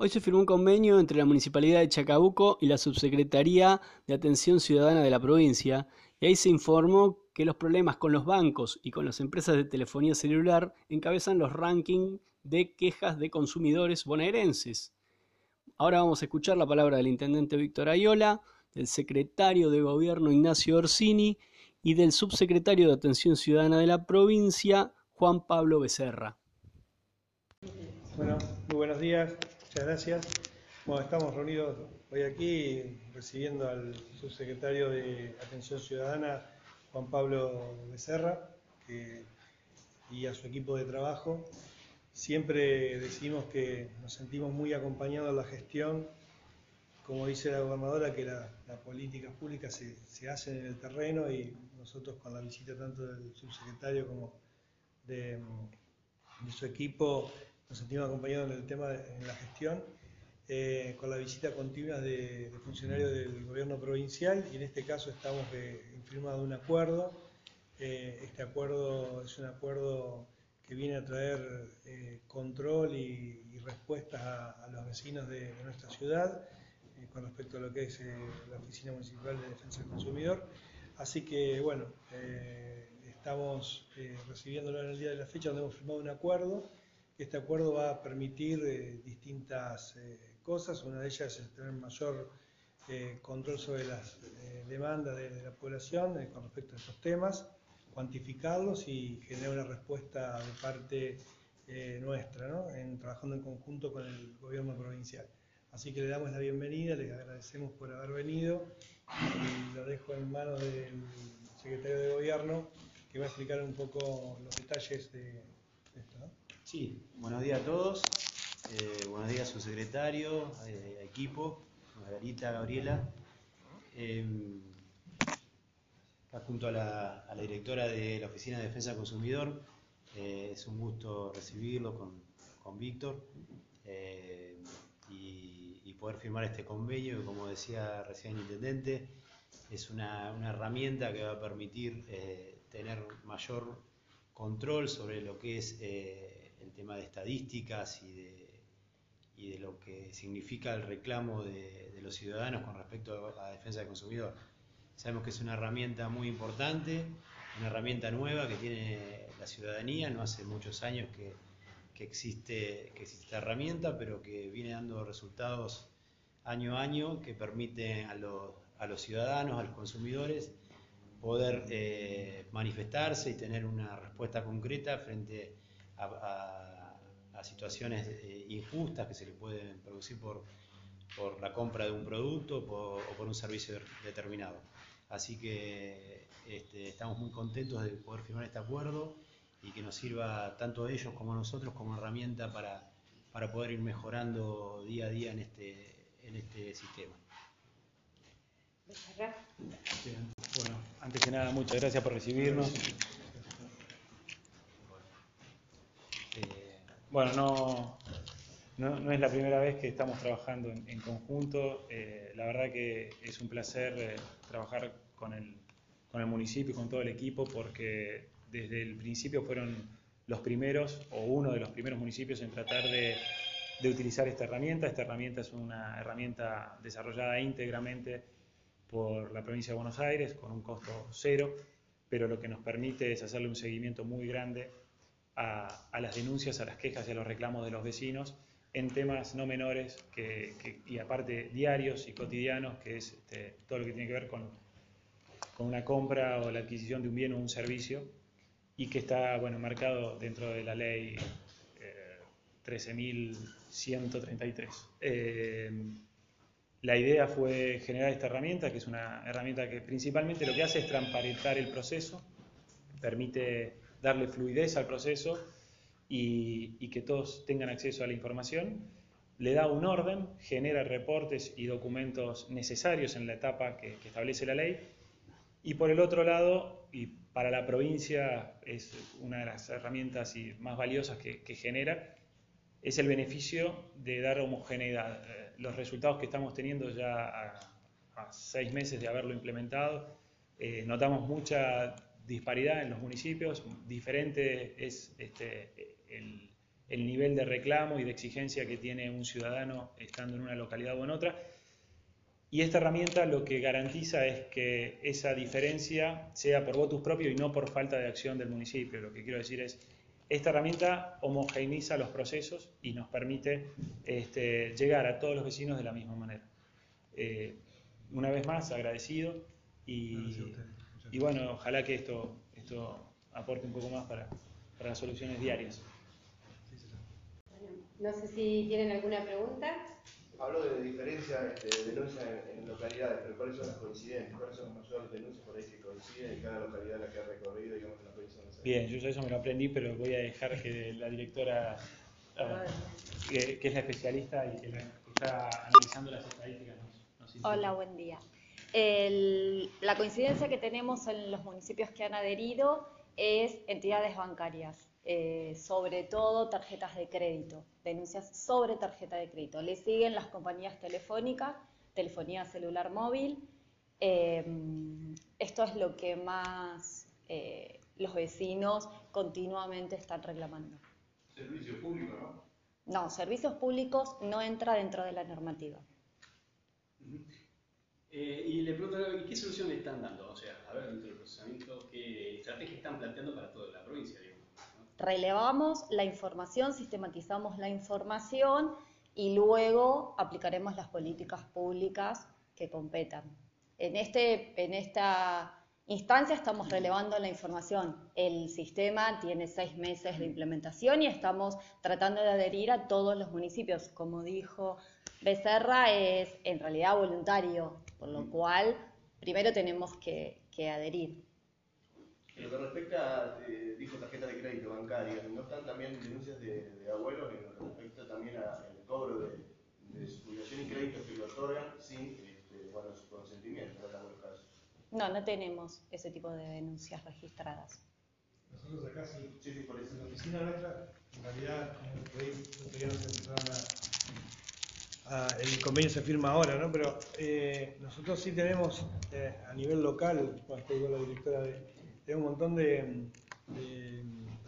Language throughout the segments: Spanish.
Hoy se firmó un convenio entre la Municipalidad de Chacabuco y la Subsecretaría de Atención Ciudadana de la provincia, y ahí se informó que los problemas con los bancos y con las empresas de telefonía celular encabezan los rankings de quejas de consumidores bonaerenses. Ahora vamos a escuchar la palabra del intendente Víctor Ayola, del secretario de Gobierno Ignacio Orsini y del subsecretario de Atención Ciudadana de la provincia, Juan Pablo Becerra. Bueno, muy buenos días. Muchas gracias. Bueno, estamos reunidos hoy aquí recibiendo al subsecretario de Atención Ciudadana, Juan Pablo Becerra, y a su equipo de trabajo. Siempre decimos que nos sentimos muy acompañados en la gestión, como dice la gobernadora, que las políticas públicas se, se, hacen en el terreno y nosotros con la visita tanto del subsecretario como de su equipo nos sentimos acompañados en el tema de en la gestión, eh, con la visita continua de, de, funcionarios del gobierno provincial y en este caso estamos eh, un acuerdo. Eh, este acuerdo es un acuerdo que viene a traer eh, control y, y respuestas a, a, los vecinos de, de nuestra ciudad eh, con respecto a lo que es eh, la Oficina Municipal de Defensa del Consumidor. Así que, bueno, estamos recibiéndolo en el día de la fecha donde hemos firmado un acuerdo este acuerdo va a permitir eh, distintas eh, cosas, una de ellas es tener mayor eh, control sobre las demandas de, la población con respecto a estos temas, cuantificarlos y generar una respuesta de parte nuestra, ¿no? trabajando en conjunto con el gobierno provincial. Así que le damos la bienvenida, le agradecemos por haber venido y lo dejo en manos del secretario de gobierno que va a explicar un poco los detalles de, de esto. ¿no? Sí, buenos días a todos. Eh, buenos días a su secretario, eh, equipo, Margarita, Gabriela. Eh, junto a la, directora de la Oficina de Defensa del Consumidor, eh, es un gusto recibirlo con, con Víctor y, poder firmar este convenio que, como decía recién el intendente, es una, herramienta que va a permitir tener mayor control sobre lo que es tema de estadísticas y de, y de lo que significa el reclamo de, de, los ciudadanos con respecto a la defensa del consumidor. Sabemos que es una herramienta muy importante, una herramienta nueva que tiene la ciudadanía, no hace muchos años que, que, existe, que existe esta herramienta, pero que viene dando resultados año a año que permite a los, a los ciudadanos, a los consumidores, poder eh, manifestarse y tener una respuesta concreta frente a a, a, situaciones eh, injustas que se le pueden producir por, por la compra de un producto por, o por un servicio determinado. Así que este, estamos muy contentos de poder firmar este acuerdo y que nos sirva tanto a ellos como a nosotros como herramienta para, para poder ir mejorando día a día en este, en este sistema. Bueno, antes que nada, muchas gracias por recibirnos. Bueno, no, no, no, es la primera vez que estamos trabajando en, conjunto. Eh, la verdad que es un placer eh, trabajar con el, con el municipio y con todo el equipo porque desde el principio fueron los primeros o uno de los primeros municipios en tratar de, de utilizar esta herramienta. Esta herramienta es una herramienta desarrollada íntegramente por la provincia de Buenos Aires con un costo cero, pero lo que nos permite es hacerle un seguimiento muy grande a, a, las denuncias, a las quejas y a los reclamos de los vecinos en temas no menores que, que, y aparte diarios y cotidianos, que es este, todo lo que tiene que ver con, con, una compra o la adquisición de un bien o un servicio y que está bueno, marcado dentro de la ley eh, 13.133. Eh, la idea fue generar esta herramienta, que es una herramienta que principalmente lo que hace es transparentar el proceso, permite darle fluidez al proceso y, y, que todos tengan acceso a la información, le da un orden, genera reportes y documentos necesarios en la etapa que, que establece la ley, y por el otro lado, y para la provincia es una de las herramientas y más valiosas que, que genera, es el beneficio de dar homogeneidad. Eh, los resultados que estamos teniendo ya a, a seis meses de haberlo implementado, eh, notamos mucha disparidad en los municipios, diferente es este, el, el nivel de reclamo y de exigencia que tiene un ciudadano estando en una localidad o en otra. Y esta herramienta lo que garantiza es que esa diferencia sea por votos propio y no por falta de acción del municipio. Lo que quiero decir es, esta herramienta homogeneiza los procesos y nos permite este, llegar a todos los vecinos de la misma manera. Eh, una vez más, agradecido y, y, bueno, ojalá que esto, esto aporte un poco más para, para las soluciones diarias. no sé si tienen alguna pregunta. Hablo de diferencia este, de denuncias en, localidades, pero ¿cuáles son las coincidentes? ¿Cuáles son las mayores denuncias por ahí que coinciden en cada localidad en la que ha recorrido, digamos, en la provincia de Bien, yo eso me lo aprendí, pero voy a dejar que la directora, ah, que, es la especialista y que, está analizando las estadísticas, nos, nos Hola, buen día. El, la coincidencia que tenemos en los municipios que han adherido es entidades bancarias. Eh, sobre todo tarjetas de crédito, denuncias sobre tarjeta de crédito. Le siguen las compañías telefónicas, telefonía celular móvil. Eh, esto es lo que más eh, los vecinos continuamente están reclamando. Servicios públicos, ¿no? No, servicios públicos no entra dentro de la normativa. Y le pregunto, ¿qué soluciones están dando? O sea, a ver, dentro del procesamiento, ¿qué estrategia están planteando para toda la provincia? relevamos la información, sistematizamos la información y luego aplicaremos las políticas públicas que competan. En, este, en esta instancia estamos relevando la información. El sistema tiene seis meses de implementación y estamos tratando de adherir a todos los municipios. Como dijo Becerra, es en realidad voluntario, por lo cual primero tenemos que, que adherir. En lo que respecta, eh, dijo tarjeta de crédito bancaria, ¿no están también denuncias de, abuelos en lo que respecta también al cobro de, de su jubilación y créditos que lo otorgan sin este, bueno, su consentimiento en algunos casos? No, no tenemos ese tipo de denuncias registradas. Nosotros acá sí, sí, sí por eso. En la oficina nuestra, en realidad, todavía no se empezaron a, el convenio se firma ahora, ¿no? Pero eh, nosotros sí tenemos eh, a nivel local, estoy con la directora de tengo un montón de,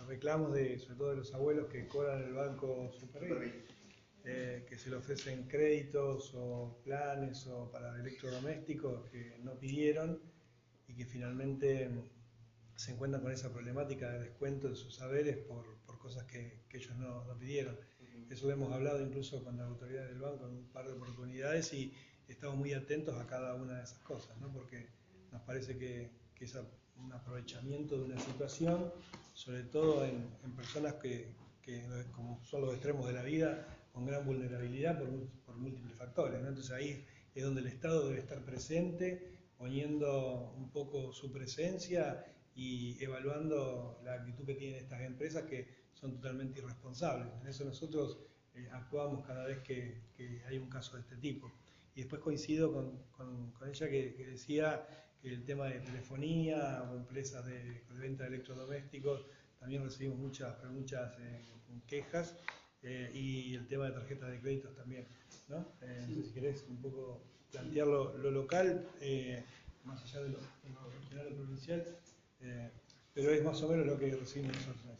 reclamos, de, sobre todo de los abuelos que cobran el banco Super eh, que se le ofrecen créditos o planes o para electrodomésticos que no pidieron y que finalmente se encuentran con esa problemática de descuento de sus saberes por, cosas que, ellos no, pidieron. Eso lo hemos hablado incluso con la autoridad del banco en un par de oportunidades y estamos muy atentos a cada una de esas cosas, ¿no? porque nos parece que, que esa un aprovechamiento de una situación, sobre todo en, personas que, como son los extremos de la vida, con gran vulnerabilidad por, múltiples factores. Entonces ahí es donde el Estado debe estar presente, poniendo un poco su presencia y evaluando la actitud que tienen estas empresas que son totalmente irresponsables. En eso nosotros eh, actuamos cada vez que, hay un caso de este tipo. Y después coincido con, ella que decía el tema de telefonía o empresas de, venta de electrodomésticos, también recibimos muchas, muchas eh, quejas eh, y el tema de tarjetas de créditos también. ¿no? Eh, si querés un poco plantear lo, local, más allá de lo, regional o provincial, pero es más o menos lo que recibimos nosotros.